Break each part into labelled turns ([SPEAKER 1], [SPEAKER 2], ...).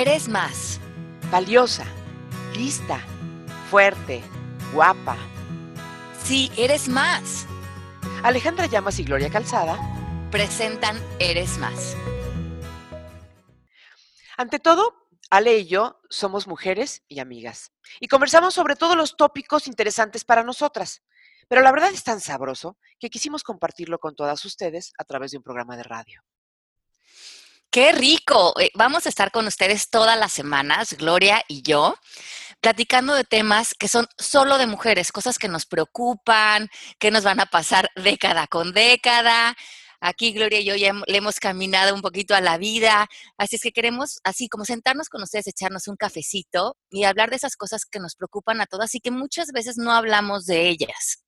[SPEAKER 1] eres más.
[SPEAKER 2] Valiosa, lista, fuerte, guapa.
[SPEAKER 1] Sí, eres más.
[SPEAKER 2] Alejandra Llamas y Gloria Calzada
[SPEAKER 1] presentan Eres más.
[SPEAKER 2] Ante todo, Ale y yo somos mujeres y amigas. Y conversamos sobre todos los tópicos interesantes para nosotras. Pero la verdad es tan sabroso que quisimos compartirlo con todas ustedes a través de un programa de radio.
[SPEAKER 1] ¡Qué rico! Eh, vamos a estar con ustedes todas las semanas, Gloria y yo, platicando de temas que son solo de mujeres, cosas que nos preocupan, que nos van a pasar década con década. Aquí Gloria y yo ya le hemos caminado un poquito a la vida, así es que queremos así como sentarnos con ustedes, echarnos un cafecito y hablar de esas cosas que nos preocupan a todas y que muchas veces no hablamos de ellas.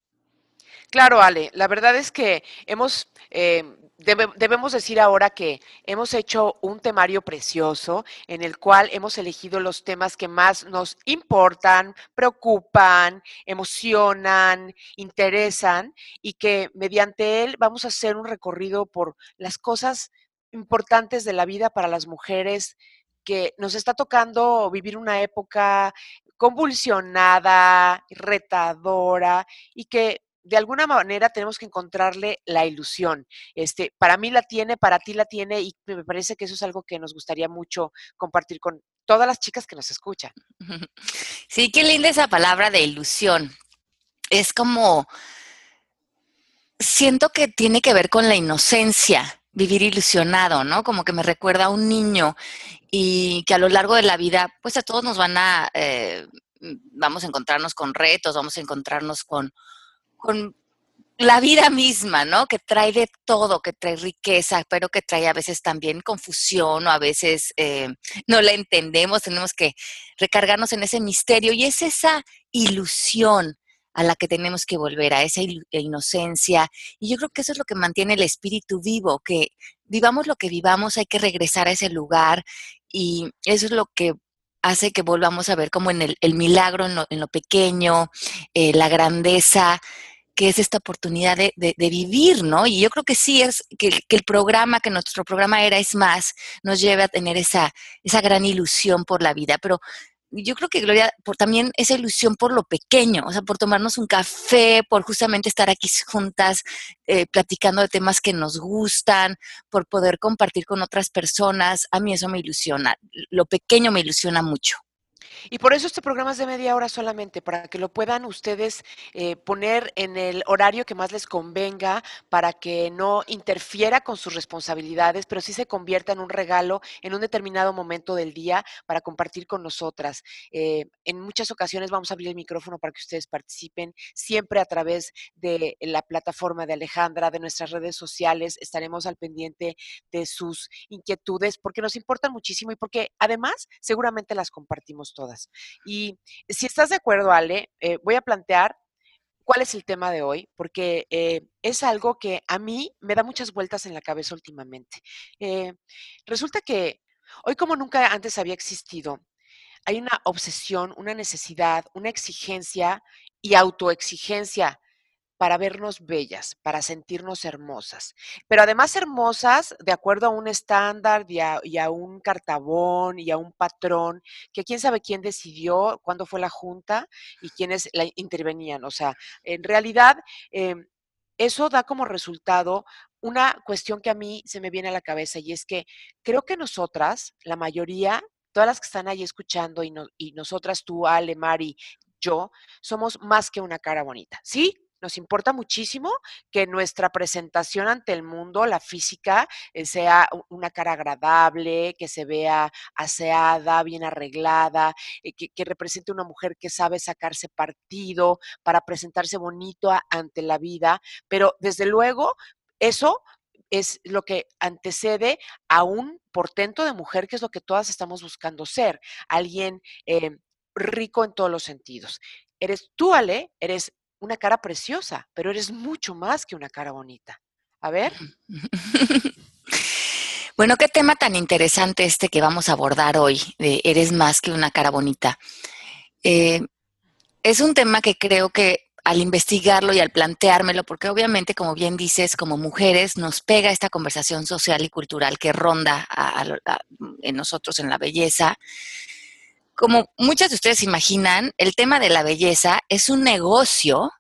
[SPEAKER 2] Claro, Ale, la verdad es que hemos, eh, debemos decir ahora que hemos hecho un temario precioso en el cual hemos elegido los temas que más nos importan, preocupan, emocionan, interesan y que mediante él vamos a hacer un recorrido por las cosas importantes de la vida para las mujeres que nos está tocando vivir una época convulsionada, retadora y que de alguna manera tenemos que encontrarle la ilusión. Este, para mí la tiene, para ti la tiene y me parece que eso es algo que nos gustaría mucho compartir con todas las chicas que nos escuchan.
[SPEAKER 1] Sí, qué linda esa palabra de ilusión. Es como, siento que tiene que ver con la inocencia, vivir ilusionado, ¿no? Como que me recuerda a un niño y que a lo largo de la vida, pues a todos nos van a, eh, vamos a encontrarnos con retos, vamos a encontrarnos con con la vida misma, ¿no? Que trae de todo, que trae riqueza, pero que trae a veces también confusión o a veces eh, no la entendemos, tenemos que recargarnos en ese misterio y es esa ilusión a la que tenemos que volver, a esa inocencia. Y yo creo que eso es lo que mantiene el espíritu vivo, que vivamos lo que vivamos, hay que regresar a ese lugar y eso es lo que hace que volvamos a ver como en el, milagro, en lo, pequeño, eh, la grandeza que es esta oportunidad de, vivir, ¿no? Y yo creo que sí es que, el programa, que nuestro programa era Es Más, nos lleva a tener esa, esa gran ilusión por la vida, pero yo creo que Gloria, por también esa ilusión por lo pequeño, o sea, por tomarnos un café, por justamente estar aquí juntas eh, platicando de temas que nos gustan, por poder compartir con otras personas, a mí eso me ilusiona, lo pequeño me ilusiona mucho.
[SPEAKER 2] Y por eso este programa es de media hora solamente, para que lo puedan ustedes eh, poner en el horario que más les convenga, para que no interfiera con sus responsabilidades, pero sí se convierta en un regalo en un determinado momento del día para compartir con nosotras. Eh, en muchas ocasiones vamos a abrir el micrófono para que ustedes participen, siempre a través de la plataforma de Alejandra, de nuestras redes sociales, estaremos al pendiente de sus inquietudes, porque nos importan muchísimo y porque además seguramente las compartimos todas. Y si estás de acuerdo, Ale, eh, voy a plantear cuál es el tema de hoy, porque eh, es algo que a mí me da muchas vueltas en la cabeza últimamente. Eh, resulta que hoy como nunca antes había existido, hay una obsesión, una necesidad, una exigencia y autoexigencia para vernos bellas, para sentirnos hermosas, pero además hermosas de acuerdo a un estándar y a, un cartabón y a un patrón, que quién sabe quién decidió, cuándo fue la junta y quiénes la intervenían. O sea, en realidad, em, eso da como resultado una cuestión que a mí se me viene a la cabeza y es que creo que nosotras, la mayoría, todas las que están ahí escuchando y, y nosotras, tú, Ale, Mari, yo, somos más que una cara bonita. ¿Sí? Nos importa muchísimo que nuestra presentación ante el mundo, la física, eh, sea una cara agradable, que se vea aseada, bien arreglada, eh, que, represente una mujer que sabe sacarse partido para presentarse bonito ante la vida. Pero desde luego, eso es lo que antecede a un portento de mujer, que es lo que todas estamos buscando ser, alguien eh, rico en todos los sentidos. Eres tú, Ale, eres una cara preciosa, pero eres mucho más que una cara bonita. A ver.
[SPEAKER 1] Bueno, qué tema tan interesante este que vamos a abordar hoy, de eres más que una cara bonita. Eh, es un tema que creo que al investigarlo y al planteármelo, porque obviamente, como bien dices, como mujeres nos pega esta conversación social y cultural que ronda en nosotros en la belleza. Como muchas de ustedes imaginan, el tema de la belleza es un negocio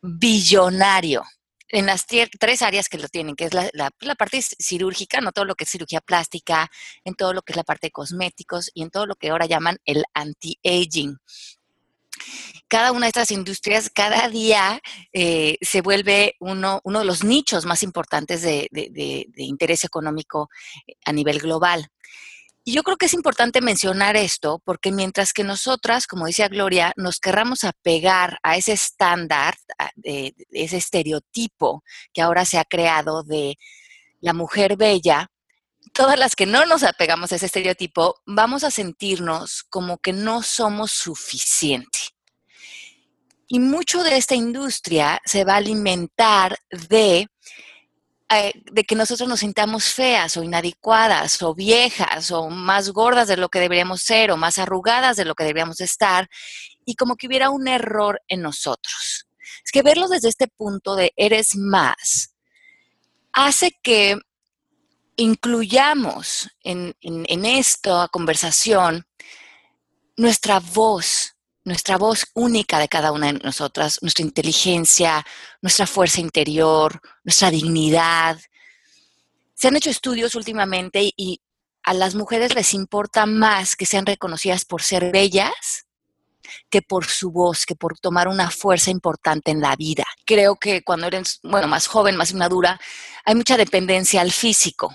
[SPEAKER 1] billonario en las tres áreas que lo tienen, que es la, la, parte cirúrgica, no todo lo que es cirugía plástica, en todo lo que es la parte de cosméticos y en todo lo que ahora llaman el anti-aging, cada una de estas industrias cada día eh, se vuelve uno, de los nichos más importantes de, interés económico a nivel global. Y yo creo que es importante mencionar esto porque mientras que nosotras, como decía Gloria, nos querramos apegar a ese estándar, de, ese estereotipo que ahora se ha creado de la mujer bella, todas las que no nos apegamos a ese estereotipo, vamos a sentirnos como que no somos suficientes. Y mucho de esta industria se va a alimentar de, eh, de que nosotros nos sintamos feas o inadecuadas o viejas o más gordas de lo que deberíamos ser o más arrugadas de lo que deberíamos estar y como que hubiera un error en nosotros. Es que verlo desde este punto de eres más hace que incluyamos en, en esta conversación nuestra voz, nuestra voz única de cada una de nosotras, nuestra inteligencia, nuestra fuerza interior, nuestra dignidad. Se han hecho estudios últimamente y a las mujeres les importa más que sean reconocidas por ser bellas que por su voz, que por tomar una fuerza importante en la vida. Creo que cuando eres, bueno, más joven, más madura, hay mucha dependencia al físico.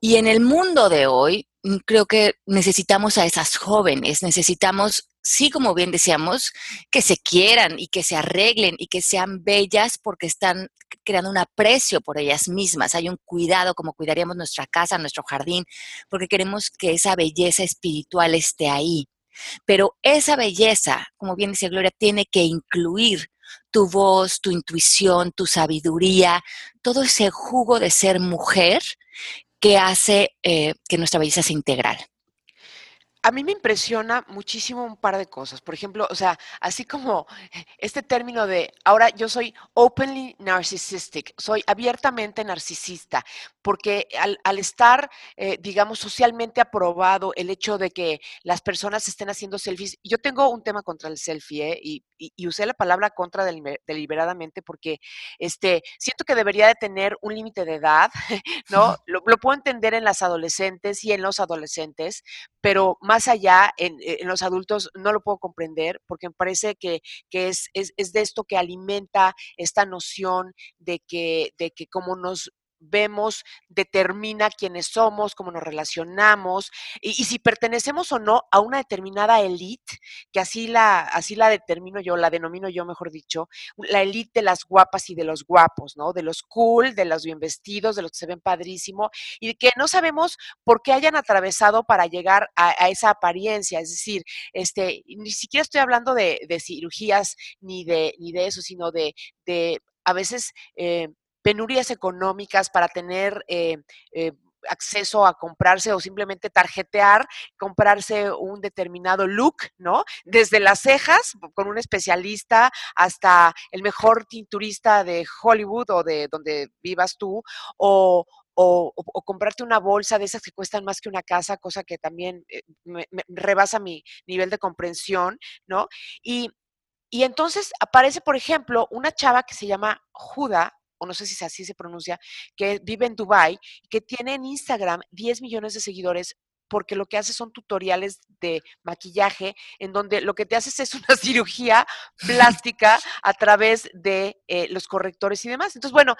[SPEAKER 1] Y en el mundo de hoy, creo que necesitamos a esas jóvenes, necesitamos sí, como bien decíamos, que se quieran y que se arreglen y que sean bellas porque están creando un aprecio por ellas mismas. Hay un cuidado como cuidaríamos nuestra casa, nuestro jardín, porque queremos que esa belleza espiritual esté ahí. Pero esa belleza, como bien dice Gloria, tiene que incluir tu voz, tu intuición, tu sabiduría, todo ese jugo de ser mujer que hace eh, que nuestra belleza sea integral
[SPEAKER 2] a mí me impresiona muchísimo un par de cosas. Por ejemplo, o sea, así como este término de ahora yo soy openly narcissistic, soy abiertamente narcisista, porque al, estar, eh, digamos, socialmente aprobado el hecho de que las personas estén haciendo selfies, yo tengo un tema contra el selfie, ¿eh? y, usé la palabra contra deliberadamente porque este, siento que debería de tener un límite de edad, ¿no? Lo, lo puedo entender en las adolescentes y en los adolescentes, pero más allá, en, los adultos no lo puedo comprender porque me parece que, es, es, es, de esto que alimenta esta noción de que, de que como nos vemos determina quiénes somos, cómo nos relacionamos y, si pertenecemos o no a una determinada élite, que así la, así la determino yo, la denomino yo, mejor dicho, la élite de las guapas y de los guapos, ¿no? De los cool, de los bien vestidos, de los que se ven padrísimo y que no sabemos por qué hayan atravesado para llegar a, esa apariencia. Es decir, este, ni siquiera estoy hablando de, cirugías ni de, ni de eso, sino de, de a veces eh, penurias económicas para tener eh, eh, acceso a comprarse o simplemente tarjetear, comprarse un determinado look, ¿no? Desde las cejas, con un especialista, hasta el mejor tinturista de Hollywood o de donde vivas tú, o, comprarte una bolsa de esas que cuestan más que una casa, cosa que también eh, me, rebasa mi nivel de comprensión, ¿no? Y, y entonces aparece, por ejemplo, una chava que se llama Juda, o no sé si así se pronuncia, que vive en Dubai que tiene en Instagram 10 millones de seguidores porque lo que hace son tutoriales de maquillaje en donde lo que te haces es una cirugía plástica a través de eh, los correctores y demás. Entonces, bueno,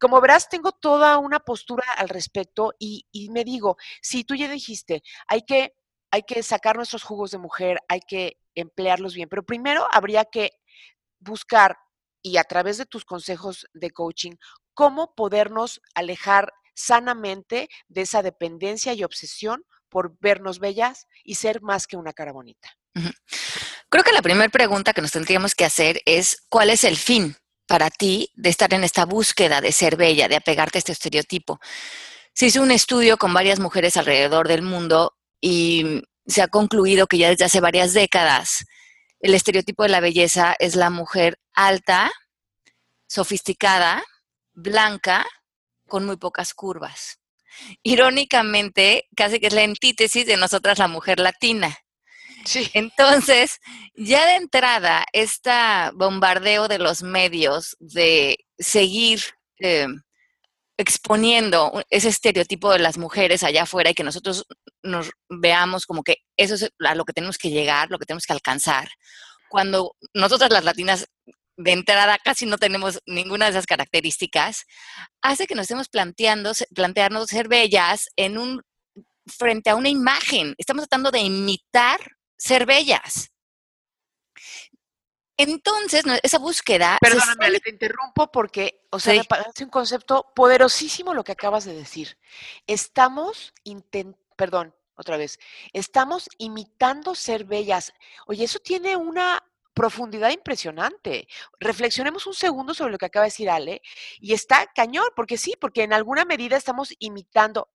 [SPEAKER 2] como verás, tengo toda una postura al respecto y, me digo, si tú ya dijiste, hay que, hay que sacar nuestros jugos de mujer, hay que emplearlos bien, pero primero habría que buscar y a través de tus consejos de coaching, cómo podernos alejar sanamente de esa dependencia y obsesión por vernos bellas y ser más que una cara bonita.
[SPEAKER 1] Creo que la primera pregunta que nos tendríamos que hacer es, ¿cuál es el fin para ti de estar en esta búsqueda de ser bella, de apegarte a este estereotipo? Se hizo un estudio con varias mujeres alrededor del mundo y se ha concluido que ya desde hace varias décadas el estereotipo de la belleza es la mujer alta, sofisticada, blanca, con muy pocas curvas. Irónicamente, casi que es la antítesis de nosotras la mujer latina. Sí. Entonces, ya de entrada, este bombardeo de los medios de seguir eh, exponiendo ese estereotipo de las mujeres allá afuera y que nosotros nos veamos como que eso es a lo que tenemos que llegar, lo que tenemos que alcanzar. Cuando nosotras las latinas de entrada casi no tenemos ninguna de esas características, hace que nos estemos planteando, plantearnos ser bellas en un, frente a una imagen. Estamos tratando de imitar ser bellas. Entonces, esa búsqueda...
[SPEAKER 2] Perdóname, te interrumpo porque, o sea, me parece un concepto poderosísimo lo que acabas de decir. Estamos intentando, perdón, otra vez, estamos imitando ser bellas. Oye, eso tiene una profundidad impresionante. Reflexionemos un segundo sobre lo que acaba de decir Ale, y está cañón, porque sí, porque en alguna medida estamos imitando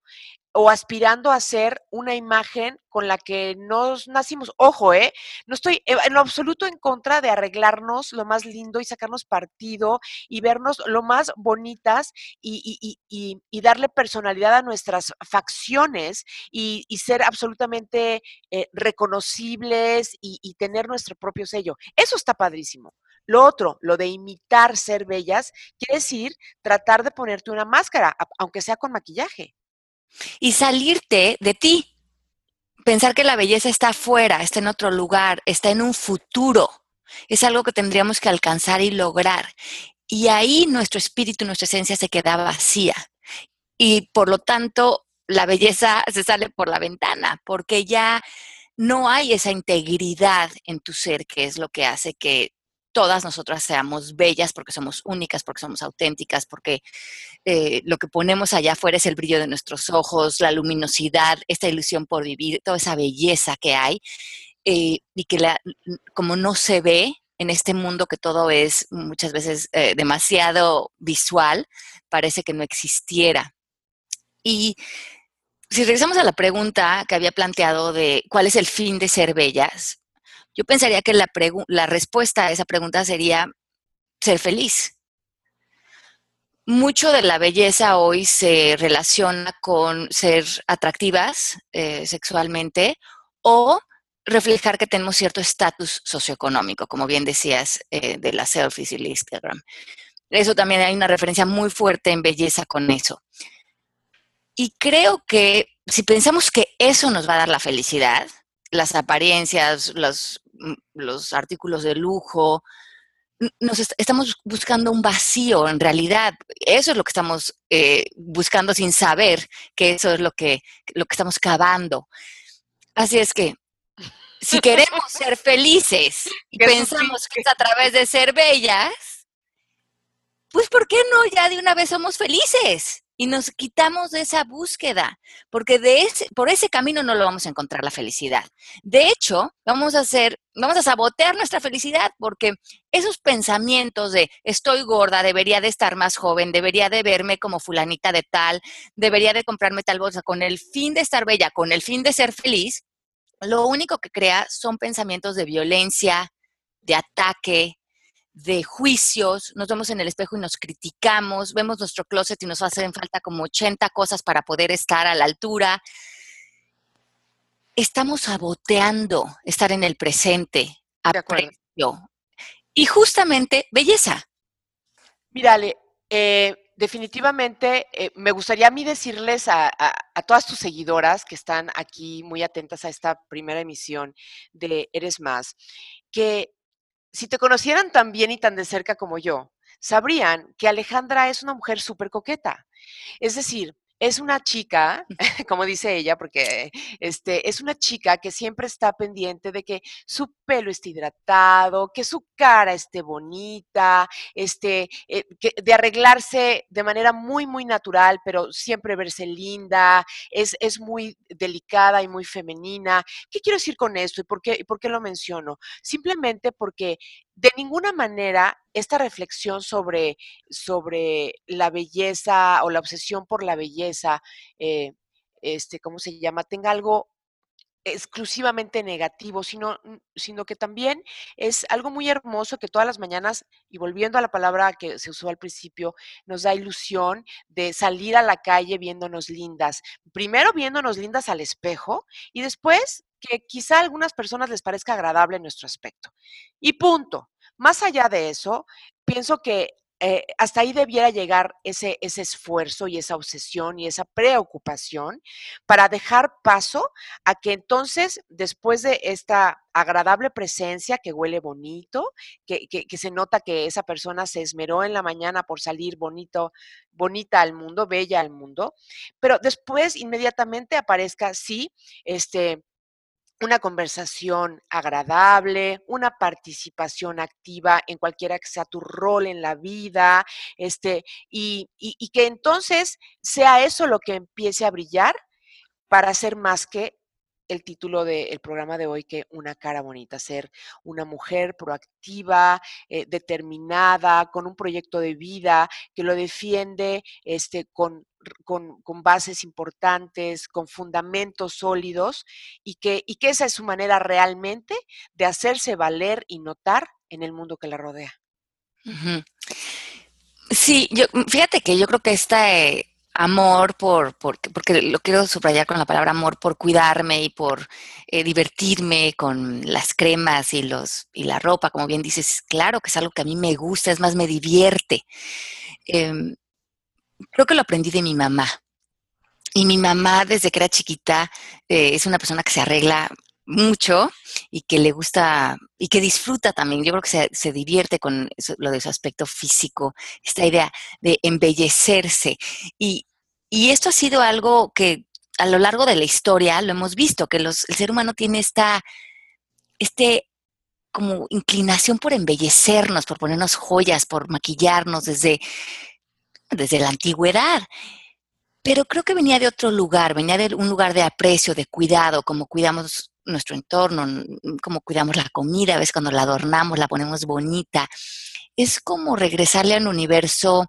[SPEAKER 2] o aspirando a ser una imagen con la que nos nacimos. Ojo, ¿eh? No estoy en lo absoluto en contra de arreglarnos lo más lindo y sacarnos partido y vernos lo más bonitas y, darle personalidad a nuestras facciones y, ser absolutamente eh, reconocibles y tener nuestro propio sello. Eso está padrísimo. Lo otro, lo de imitar ser bellas, quiere decir tratar de ponerte una máscara, aunque sea con maquillaje
[SPEAKER 1] y salirte de ti. Pensar que la belleza está afuera, está en otro lugar, está en un futuro. Es algo que tendríamos que alcanzar y lograr. Y ahí nuestro espíritu, nuestra esencia se queda vacía. Y por lo tanto, la belleza se sale por la ventana, porque ya no hay esa integridad en tu ser, que es lo que hace que todas nosotras seamos bellas, porque somos únicas, porque somos auténticas, porque eh, lo que ponemos allá afuera es el brillo de nuestros ojos, la luminosidad, esta ilusión por vivir, toda esa belleza que hay, eh, y que la, como no se ve en este mundo que todo es muchas veces eh, demasiado visual, parece que no existiera. Y si regresamos a la pregunta que había planteado de cuál es el fin de ser bellas, yo pensaría que la, la respuesta a esa pregunta sería ser feliz. Mucho de la belleza hoy se relaciona con ser atractivas eh, sexualmente o reflejar que tenemos cierto estatus socioeconómico, como bien decías, eh, de las selfies y el Instagram. Eso también hay una referencia muy fuerte en belleza con eso. Y creo que si pensamos que eso nos va a dar la felicidad, las apariencias, los, los artículos de lujo, nos estamos buscando un vacío en realidad. Eso es lo que estamos eh, buscando sin saber que eso es lo que, lo que estamos cavando. Así es que, si queremos ser felices y pensamos que es a través de ser bellas, pues ¿por qué no ya de una vez somos felices? Y nos quitamos de esa búsqueda, porque de ese, por ese camino no lo vamos a encontrar la felicidad. De hecho, vamos a hacer, vamos a sabotear nuestra felicidad, porque esos pensamientos de estoy gorda, debería de estar más joven, debería de verme como fulanita de tal, debería de comprarme tal bolsa con el fin de estar bella, con el fin de ser feliz, lo único que crea son pensamientos de violencia, de ataque, de juicios, nos vemos en el espejo y nos criticamos, vemos nuestro closet y nos hacen falta como 80 cosas para poder estar a la altura. Estamos saboteando estar en el presente, aprecio y justamente belleza.
[SPEAKER 2] Mírale, eh, definitivamente eh, me gustaría a mí decirles a, a, todas tus seguidoras que están aquí muy atentas a esta primera emisión de Eres Más, que si te conocieran tan bien y tan de cerca como yo, sabrían que Alejandra es una mujer súper coqueta. Es decir, es una chica, como dice ella, porque este, es una chica que siempre está pendiente de que su pelo esté hidratado, que su cara esté bonita, este, eh, de arreglarse de manera muy, muy natural, pero siempre verse linda, es, es muy delicada y muy femenina. ¿Qué quiero decir con esto y por qué, y por qué lo menciono? Simplemente porque de ninguna manera esta reflexión sobre, sobre la belleza o la obsesión por la belleza, eh, este, ¿cómo se llama? Tenga algo exclusivamente negativo, sino, sino que también es algo muy hermoso que todas las mañanas, y volviendo a la palabra que se usó al principio, nos da ilusión de salir a la calle viéndonos lindas. Primero viéndonos lindas al espejo y después que quizá a algunas personas les parezca agradable nuestro aspecto. Y punto. Más allá de eso, pienso que eh, hasta ahí debiera llegar ese, ese esfuerzo y esa obsesión y esa preocupación para dejar paso a que entonces, después de esta agradable presencia que huele bonito, que, que, se nota que esa persona se esmeró en la mañana por salir bonito, bonita al mundo, bella al mundo, pero después inmediatamente aparezca, sí, este, una conversación agradable, una participación activa en cualquiera que sea tu rol en la vida, este, y, y, que entonces sea eso lo que empiece a brillar para ser más que el título del programa de hoy que una cara bonita, ser una mujer proactiva, eh, determinada, con un proyecto de vida que lo defiende este, con, con, con, bases importantes, con fundamentos sólidos y que, y que esa es su manera realmente de hacerse valer y notar en el mundo que la rodea.
[SPEAKER 1] Sí, yo, fíjate que yo creo que esta, eh, amor por, por, porque lo quiero subrayar con la palabra amor, por cuidarme y por eh, divertirme con las cremas y, los, y la ropa, como bien dices, claro que es algo que a mí me gusta, es más, me divierte. Em, creo que lo aprendí de mi mamá. Y mi mamá, desde que era chiquita, eh, es una persona que se arregla mucho y que le gusta y que disfruta también. Yo creo que se, se divierte con lo de su aspecto físico, esta idea de embellecerse. Y, y esto ha sido algo que a lo largo de la historia lo hemos visto, que los, el ser humano tiene esta, este como inclinación por embellecernos, por ponernos joyas, por maquillarnos desde, desde la antigüedad. Pero creo que venía de otro lugar, venía de un lugar de aprecio, de cuidado, como cuidamos nuestro entorno, como cuidamos la comida, a veces cuando la adornamos, la ponemos bonita. Es como regresarle al universo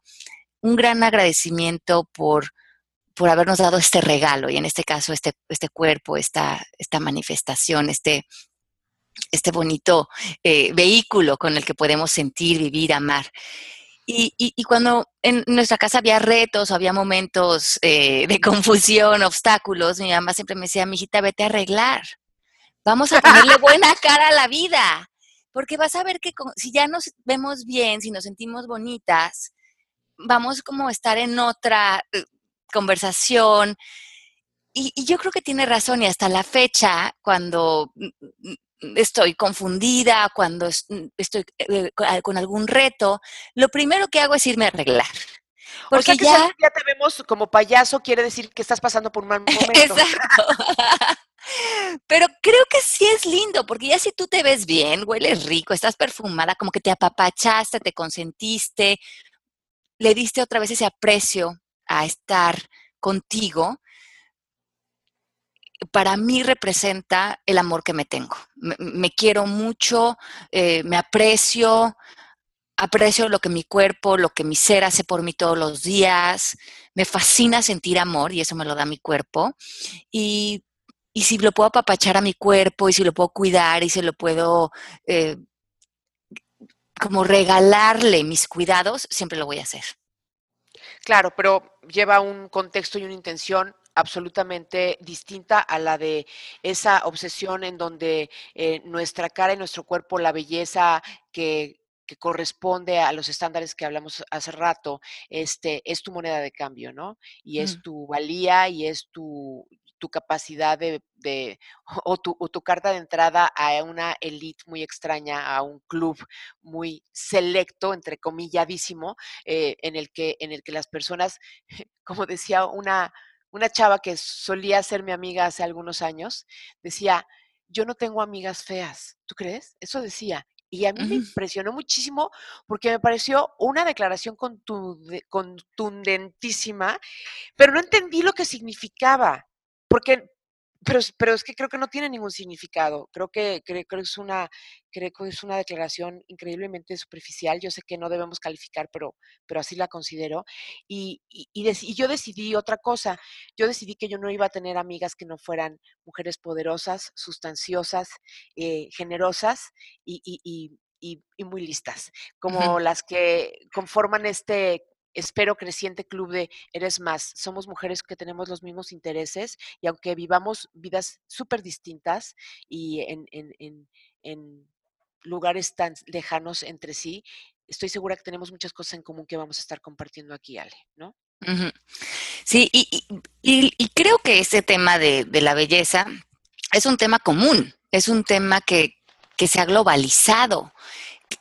[SPEAKER 1] un gran agradecimiento por, por habernos dado este regalo, y en este caso este, este cuerpo, esta, esta manifestación, este, este bonito eh, vehículo con el que podemos sentir, vivir, amar. Y, y, cuando en nuestra casa había retos, había momentos eh, de confusión, obstáculos, mi mamá siempre me decía, mijita, vete a arreglar. Vamos a ponerle buena cara a la vida. Porque vas a ver que si ya nos vemos bien, si nos sentimos bonitas, vamos como a estar en otra, eh, conversación. Y, yo creo que tiene razón y hasta la fecha, cuando estoy confundida, cuando estoy eh, con algún reto, lo primero que hago es irme a arreglar.
[SPEAKER 2] Porque ya... ya te vemos como payaso, quiere decir que estás pasando por un mal momento.
[SPEAKER 1] Exacto. Pero creo que sí es lindo, porque ya si tú te ves bien, hueles rico, estás perfumada, como que te apapachaste, te consentiste, le diste otra vez ese aprecio a estar contigo, para mí representa el amor que me tengo. Me, quiero mucho, eh, me aprecio, aprecio lo que mi cuerpo, lo que mi ser hace por mí todos los días. Me fascina sentir amor y eso me lo da mi cuerpo. Y, si lo puedo apapachar a mi cuerpo y si lo puedo cuidar y si lo puedo eh, como regalarle mis cuidados, siempre lo voy a hacer.
[SPEAKER 2] Claro, pero lleva un contexto y una intención absolutamente distinta a la de esa obsesión en donde eh, nuestra cara y nuestro cuerpo, la belleza que, corresponde a los estándares que hablamos hace rato, este, es tu moneda de cambio, ¿no? Y es tu valía y es tu, tu capacidad de, o, tu, tu, carta de entrada a una elite muy extraña, a un club muy selecto, entre comilladísimo, eh, en, el que, en el que las personas, como decía una, una chava que solía ser mi amiga hace algunos años, decía, yo no tengo amigas feas, ¿tú crees? Eso decía. Y a mí me impresionó muchísimo porque me pareció una declaración contundentísima, pero no entendí lo que significaba porque pero, pero es que creo que no tiene ningún significado. Creo que, creo, que es una, creo que es una declaración increíblemente superficial. Yo sé que no debemos calificar, pero, pero así la considero. Y, y, y, yo decidí otra cosa. Yo decidí que yo no iba a tener amigas que no fueran mujeres poderosas, sustanciosas, eh, generosas y, y, muy listas, como las que conforman este espero, creciente club de Eres Más. Somos mujeres que tenemos los mismos intereses y aunque vivamos vidas súper distintas y en, en, en, lugares tan lejanos entre sí, estoy segura que tenemos muchas cosas en común que vamos a estar compartiendo aquí, Ale, ¿no?
[SPEAKER 1] Sí, y, y, creo que ese tema de, de, la belleza es un tema común, es un tema que, que se ha globalizado,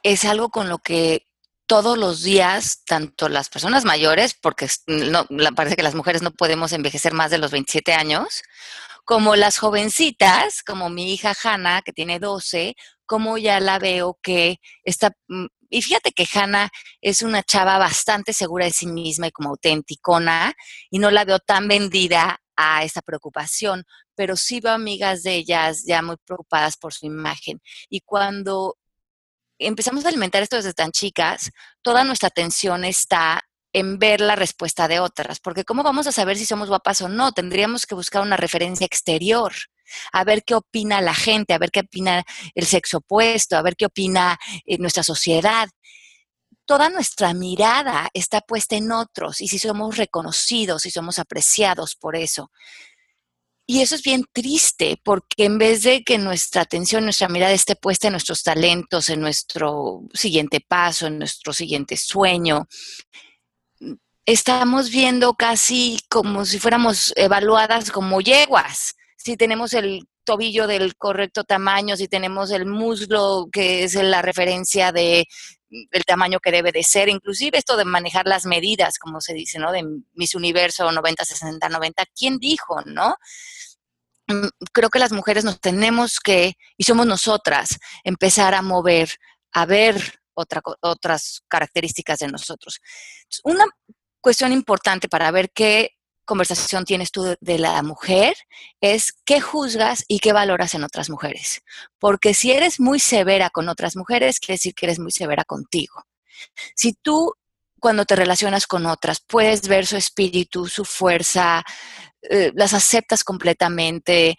[SPEAKER 1] es algo con lo que todos los días, tanto las personas mayores, porque no, parece que las mujeres no podemos envejecer más de los 27 años, como las jovencitas, como mi hija Hanna, que tiene 12, como ya la veo que está... Mm, y fíjate que Hanna es una chava bastante segura de sí misma y como auténticona, y no la veo tan vendida a esa preocupación, pero sí veo amigas de ellas ya muy preocupadas por su imagen. Y cuando empezamos a alimentar esto desde tan chicas, toda nuestra atención está en ver la respuesta de otras, porque ¿cómo vamos a saber si somos guapas o no? Tendríamos que buscar una referencia exterior, a ver qué opina la gente, a ver qué opina el sexo opuesto, a ver qué opina eh, nuestra sociedad. Toda nuestra mirada está puesta en otros y si somos reconocidos, si somos apreciados por eso. Y eso es bien triste, porque en vez de que nuestra atención, nuestra mirada esté puesta en nuestros talentos, en nuestro siguiente paso, en nuestro siguiente sueño, estamos viendo casi como si fuéramos evaluadas como yeguas. Si tenemos el tobillo del correcto tamaño, si tenemos el muslo que es la referencia de el tamaño que debe de ser, inclusive esto de manejar las medidas, como se dice, ¿no? De mis universo 90, 60, 90, ¿quién dijo, no? Creo que las mujeres nos tenemos que, y somos nosotras, empezar a mover, a ver otras características de nosotros. Una cuestión importante para ver qué conversación tienes tú de la mujer es qué juzgas y qué valoras en otras mujeres. Porque si eres muy severa con otras mujeres, quiere decir que eres muy severa contigo. Si tú cuando te relacionas con otras puedes ver su espíritu, su fuerza, eh, las aceptas completamente,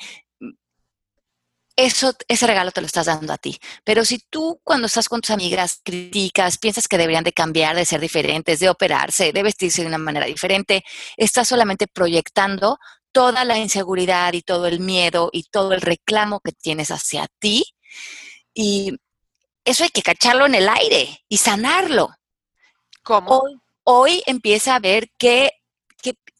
[SPEAKER 1] eso, ese regalo te lo estás dando a ti. Pero si tú cuando estás con tus amigas criticas, piensas que deberían de cambiar, de ser diferentes, de operarse, de vestirse de una manera diferente, estás solamente proyectando toda la inseguridad y todo el miedo y todo el reclamo que tienes hacia ti. Y eso hay que cacharlo en el aire y sanarlo.
[SPEAKER 2] ¿Cómo?
[SPEAKER 1] Hoy, hoy empieza a ver que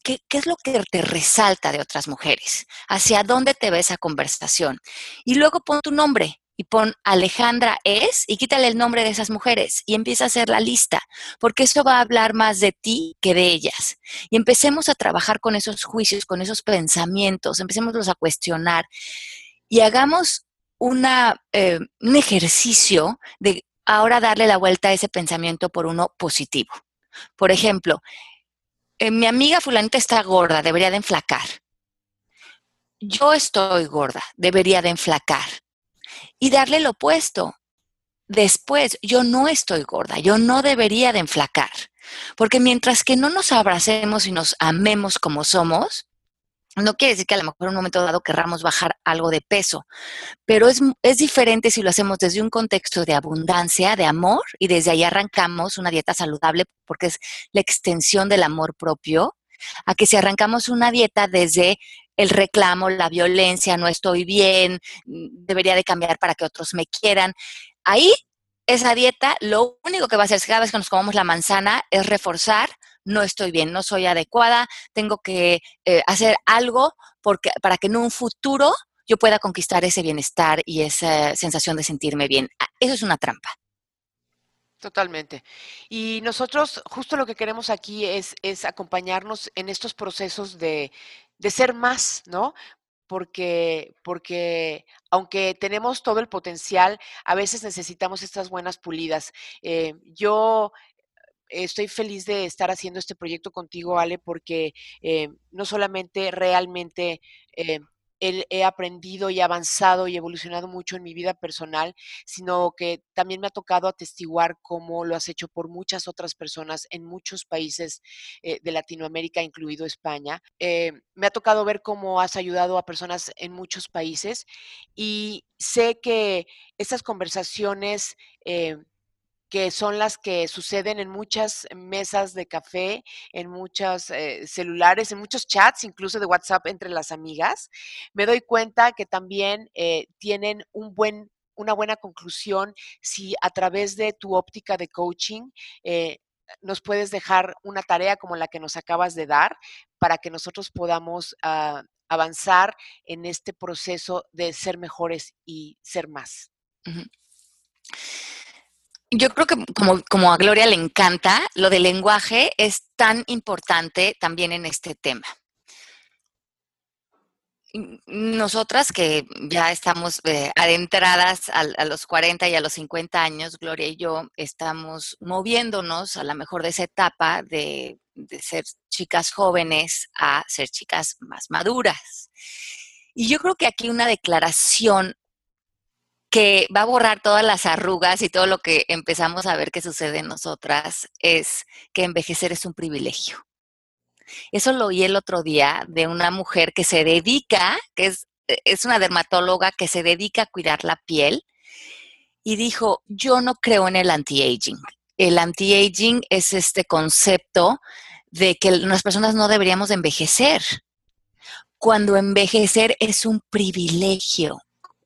[SPEAKER 1] ¿Qué, es lo que te resalta de otras mujeres? ¿Hacia dónde te ve esa conversación? Y luego pon tu nombre y pon Alejandra es y quítale el nombre de esas mujeres y empieza a hacer la lista, porque eso va a hablar más de ti que de ellas. Y empecemos a trabajar con esos juicios, con esos pensamientos, empecémoslos a cuestionar y hagamos eh, un ejercicio de ahora darle la vuelta a ese pensamiento por uno positivo. Por ejemplo, eh, mi amiga fulanita está gorda, debería de enflacar. Yo estoy gorda, debería de enflacar. Y darle lo opuesto. Después, yo no estoy gorda, yo no debería de enflacar. Porque mientras que no nos abracemos y nos amemos como somos, no quiere decir que a lo mejor en un momento dado querramos bajar algo de peso, pero es, es, diferente si lo hacemos desde un contexto de abundancia, de amor, y desde ahí arrancamos una dieta saludable, porque es la extensión del amor propio, a que si arrancamos una dieta desde el reclamo, la violencia, no estoy bien, debería de cambiar para que otros me quieran. Ahí, esa dieta, lo único que va a hacer cada vez que nos comamos la manzana es reforzar no estoy bien, no soy adecuada, tengo que eh, hacer algo porque, para que en un futuro yo pueda conquistar ese bienestar y esa sensación de sentirme bien. Ah, eso es una trampa.
[SPEAKER 2] Totalmente. Y nosotros justo lo que queremos aquí es, es acompañarnos en estos procesos de, de ser más, ¿no? Porque, porque aunque tenemos todo el potencial, a veces necesitamos estas buenas pulidas. Eh, yo estoy feliz de estar haciendo este proyecto contigo, Ale, porque eh, no solamente realmente eh, he aprendido y avanzado y evolucionado mucho en mi vida personal, sino que también me ha tocado atestiguar cómo lo has hecho por muchas otras personas en muchos países eh, de Latinoamérica, incluido España. Eh, me ha tocado ver cómo has ayudado a personas en muchos países y sé que esas conversaciones que son las que suceden en muchas mesas de café, en muchos eh, celulares, en muchos chats, incluso de WhatsApp entre las amigas, me doy cuenta que también eh, tienen un buen una buena conclusión si a través de tu óptica de coaching eh, nos puedes dejar una tarea como la que nos acabas de dar para que nosotros podamos ah, avanzar en este proceso de ser mejores y ser más.
[SPEAKER 1] Yo creo que como, a Gloria le encanta, lo del lenguaje es tan importante también en este tema nosotras que ya estamos eh, adentradas a, los 40 y a los 50 años, Gloria y yo estamos moviéndonos a la mejor de esa etapa de, de, ser chicas jóvenes a ser chicas más maduras. Y yo creo que aquí una declaración que va a borrar todas las arrugas y todo lo que empezamos a ver que sucede en nosotras es que envejecer es un privilegio. Eso lo oí el otro día de una mujer que se dedica, que es, es una dermatóloga que se dedica a cuidar la piel y dijo, yo no creo en el anti-aging. El anti-aging es este concepto de que las personas no deberíamos envejecer, cuando envejecer es un privilegio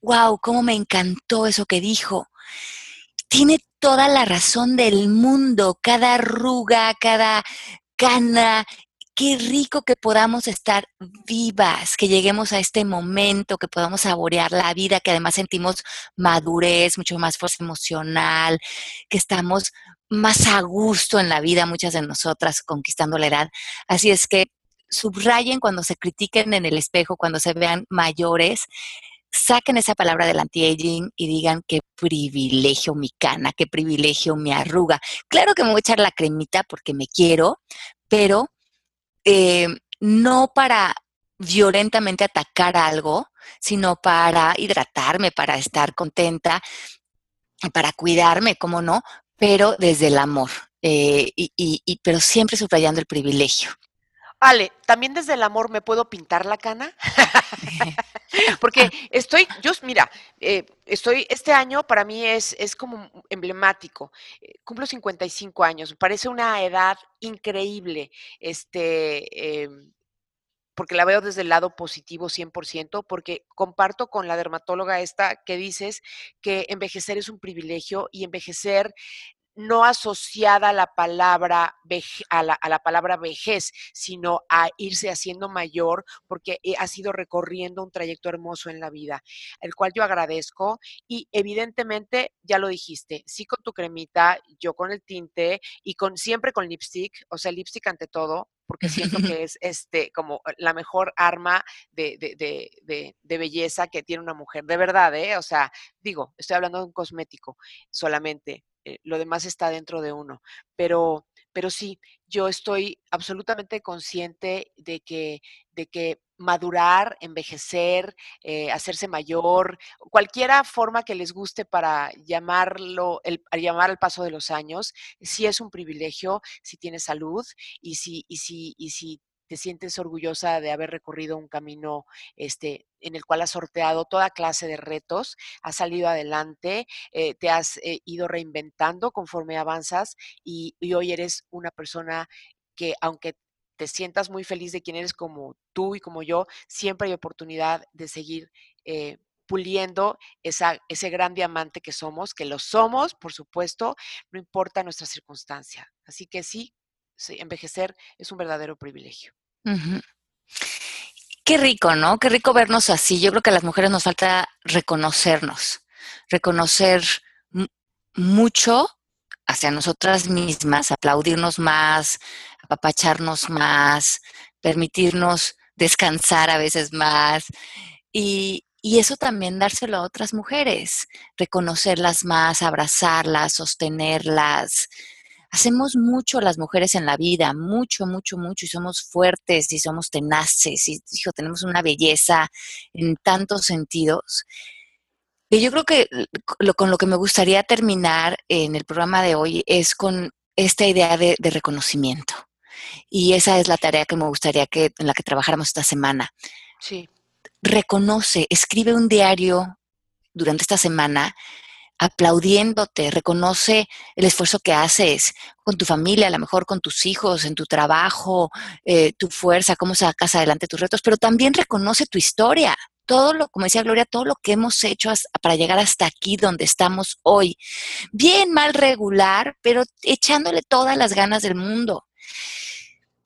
[SPEAKER 1] wow, cómo me encantó eso que dijo. Tiene toda la razón del mundo, cada arruga, cada cana. Qué rico que podamos estar vivas, que lleguemos a este momento, que podamos saborear la vida, que además sentimos madurez, mucho más fuerza emocional, que estamos más a gusto en la vida, muchas de nosotras conquistando la edad. Así es que subrayen cuando se critiquen en el espejo, cuando se vean mayores, saquen esa palabra del anti-aging y digan qué privilegio mi cana, qué privilegio mi arruga. Claro que me voy a echar la cremita porque me quiero, pero eh, no para violentamente atacar algo, sino para hidratarme, para estar contenta, para cuidarme, ¿cómo no? Pero desde el amor, eh, y, pero siempre subrayando el privilegio.
[SPEAKER 2] Ale, también desde el amor me puedo pintar la cana. Porque estoy, yo, mira, eh, estoy, este año para mí es, es como emblemático. Eh, cumplo 55 años, me parece una edad increíble, este, em, porque la veo desde el lado positivo 100%, porque comparto con la dermatóloga esta que dices que envejecer es un privilegio y envejecer no asociada a la palabra a la, palabra vejez, sino a irse haciendo mayor porque ha sido recorriendo un trayecto hermoso en la vida, el cual yo agradezco y evidentemente ya lo dijiste, sí con tu cremita, yo con el tinte y con siempre con lipstick, o sea, lipstick ante todo, porque siento que es este como la mejor arma de, de, belleza que tiene una mujer, de verdad, ¿eh? O sea, digo, estoy hablando de un cosmético solamente, eh, lo demás está dentro de uno. Pero, pero sí, yo estoy absolutamente consciente de que, de que madurar, envejecer, eh, hacerse mayor, cualquiera forma que les guste para llamarlo, el, llamar al paso de los años, sí es un privilegio si tienes salud y si, y si, y si te sientes orgullosa de haber recorrido un camino este, en el cual has sorteado toda clase de retos, has salido adelante, eh, te has eh, ido reinventando conforme avanzas y, hoy eres una persona que aunque te sientas muy feliz de quién eres como tú y como yo, siempre hay oportunidad de seguir eh, puliendo esa, ese gran diamante que somos, que lo somos, por supuesto, no importa nuestra circunstancia. Así que sí, envejecer es un verdadero privilegio.
[SPEAKER 1] Qué rico, ¿no? Qué rico vernos así. Yo creo que a las mujeres nos falta reconocernos, reconocer mucho hacia nosotras mismas, aplaudirnos más, apapacharnos más, permitirnos descansar a veces más. Y, y eso también dárselo a otras mujeres, reconocerlas más, abrazarlas, sostenerlas, hacemos mucho las mujeres en la vida, mucho, mucho, mucho, y somos fuertes y somos tenaces, y hijo, tenemos una belleza en tantos sentidos. Y yo creo que lo, con lo que me gustaría terminar en el programa de hoy es con esta idea de, de reconocimiento. Y esa es la tarea que me gustaría que en la que trabajáramos esta semana.
[SPEAKER 2] Sí.
[SPEAKER 1] Reconoce, escribe un diario durante esta semana aplaudiéndote, reconoce el esfuerzo que haces con tu familia, a lo mejor con tus hijos, en tu trabajo, eh, tu fuerza, cómo sacas adelante tus retos, pero también reconoce tu historia, todo lo, como decía Gloria, todo lo que hemos hecho para llegar hasta aquí donde estamos hoy. Bien, mal, regular, pero echándole todas las ganas del mundo.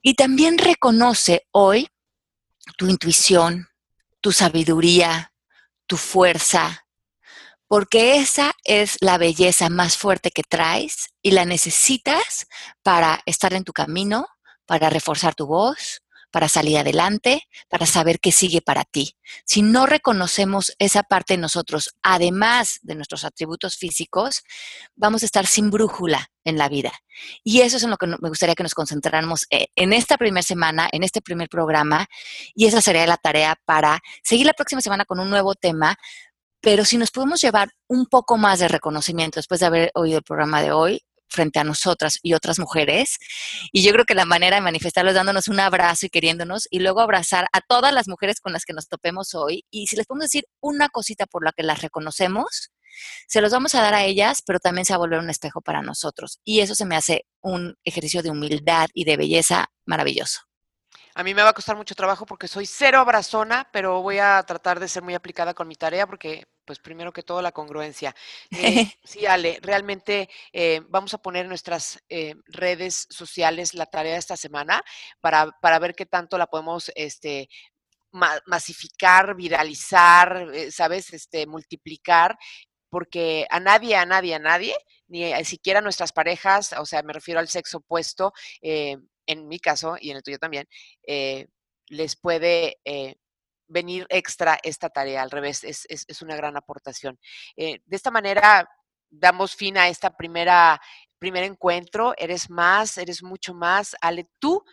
[SPEAKER 1] Y también reconoce hoy tu intuición, tu sabiduría, tu fuerza, porque esa es la belleza más fuerte que traes y la necesitas para estar en tu camino, para reforzar tu voz, para salir adelante, para saber qué sigue para ti. Si no reconocemos esa parte de nosotros, además de nuestros atributos físicos, vamos a estar sin brújula en la vida. Y eso es en lo que me gustaría que nos concentráramos eh, en esta primera semana, en este primer programa, y esa sería la tarea para seguir la próxima semana con un nuevo tema, pero si nos podemos llevar un poco más de reconocimiento después de haber oído el programa de hoy frente a nosotras y otras mujeres, y yo creo que la manera de manifestarlo es dándonos un abrazo y queriéndonos, y luego abrazar a todas las mujeres con las que nos topemos hoy, y si les podemos decir una cosita por la que las reconocemos, se los vamos a dar a ellas, pero también se va a volver un espejo para nosotros. Y eso se me hace un ejercicio de humildad y de belleza maravilloso.
[SPEAKER 2] A mí me va a costar mucho trabajo porque soy cero abrazona, pero voy a tratar de ser muy aplicada con mi tarea porque, pues, primero que todo, la congruencia. Eh, sí, Ale, realmente eh, vamos a poner en nuestras eh, redes sociales la tarea de esta semana para, para ver qué tanto la podemos este, masificar, viralizar, ¿sabes? Este, multiplicar porque a nadie, a nadie, a nadie, ni siquiera nuestras parejas, o sea, me refiero al sexo opuesto, eh, en mi caso y en el tuyo también, eh, les puede eh, venir extra esta tarea. Al revés, es, es, una gran aportación. Eh, de esta manera damos fin a esta primera primer encuentro. Eres más, eres mucho más. Ale, tú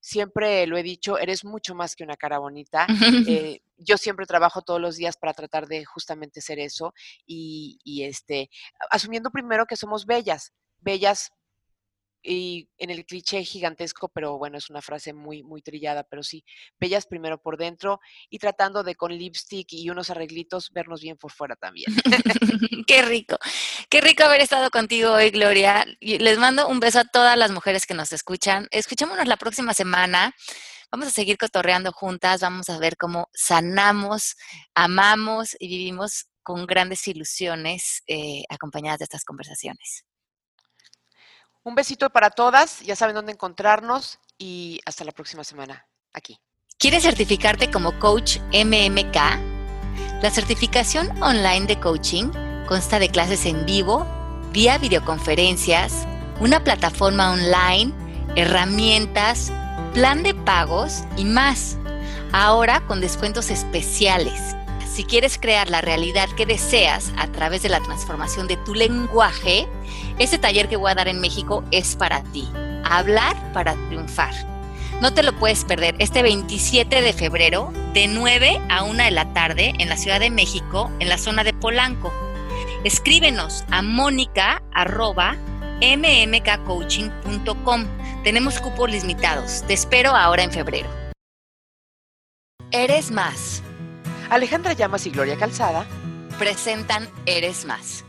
[SPEAKER 2] siempre lo he dicho, eres mucho más que una cara bonita. yo siempre trabajo todos los días para tratar de justamente ser eso y, y, este, asumiendo primero que somos bellas, bellas y en el cliché gigantesco, pero bueno, es una frase muy, muy trillada, pero sí, bellas primero por dentro y tratando de con lipstick y unos arreglitos vernos bien por fuera también.
[SPEAKER 1] qué rico, qué rico haber estado contigo hoy, Gloria. Les mando un beso a todas las mujeres que nos escuchan. Escuchémonos la próxima semana. Vamos a seguir cotorreando juntas, vamos a ver cómo sanamos, amamos y vivimos con grandes ilusiones eh, acompañadas de estas conversaciones.
[SPEAKER 2] Un besito para todas, ya saben dónde encontrarnos y hasta la próxima semana aquí.
[SPEAKER 1] ¿Quieres certificarte como coach MMK? La certificación online de coaching consta de clases en vivo, vía videoconferencias, una plataforma online, herramientas, plan de pagos y más. Ahora con descuentos especiales. Si quieres crear la realidad que deseas a través de la transformación de tu lenguaje, este taller que voy a dar en México es para ti. Hablar para triunfar. No te lo puedes perder este 27 de febrero de 9 a 1 de la tarde en la Ciudad de México, en la zona de Polanco. Escríbenos a mónica.mmkcoaching.com. Tenemos cupos limitados. Te espero ahora en febrero. Eres más.
[SPEAKER 2] Alejandra Llamas y Gloria Calzada
[SPEAKER 1] presentan Eres más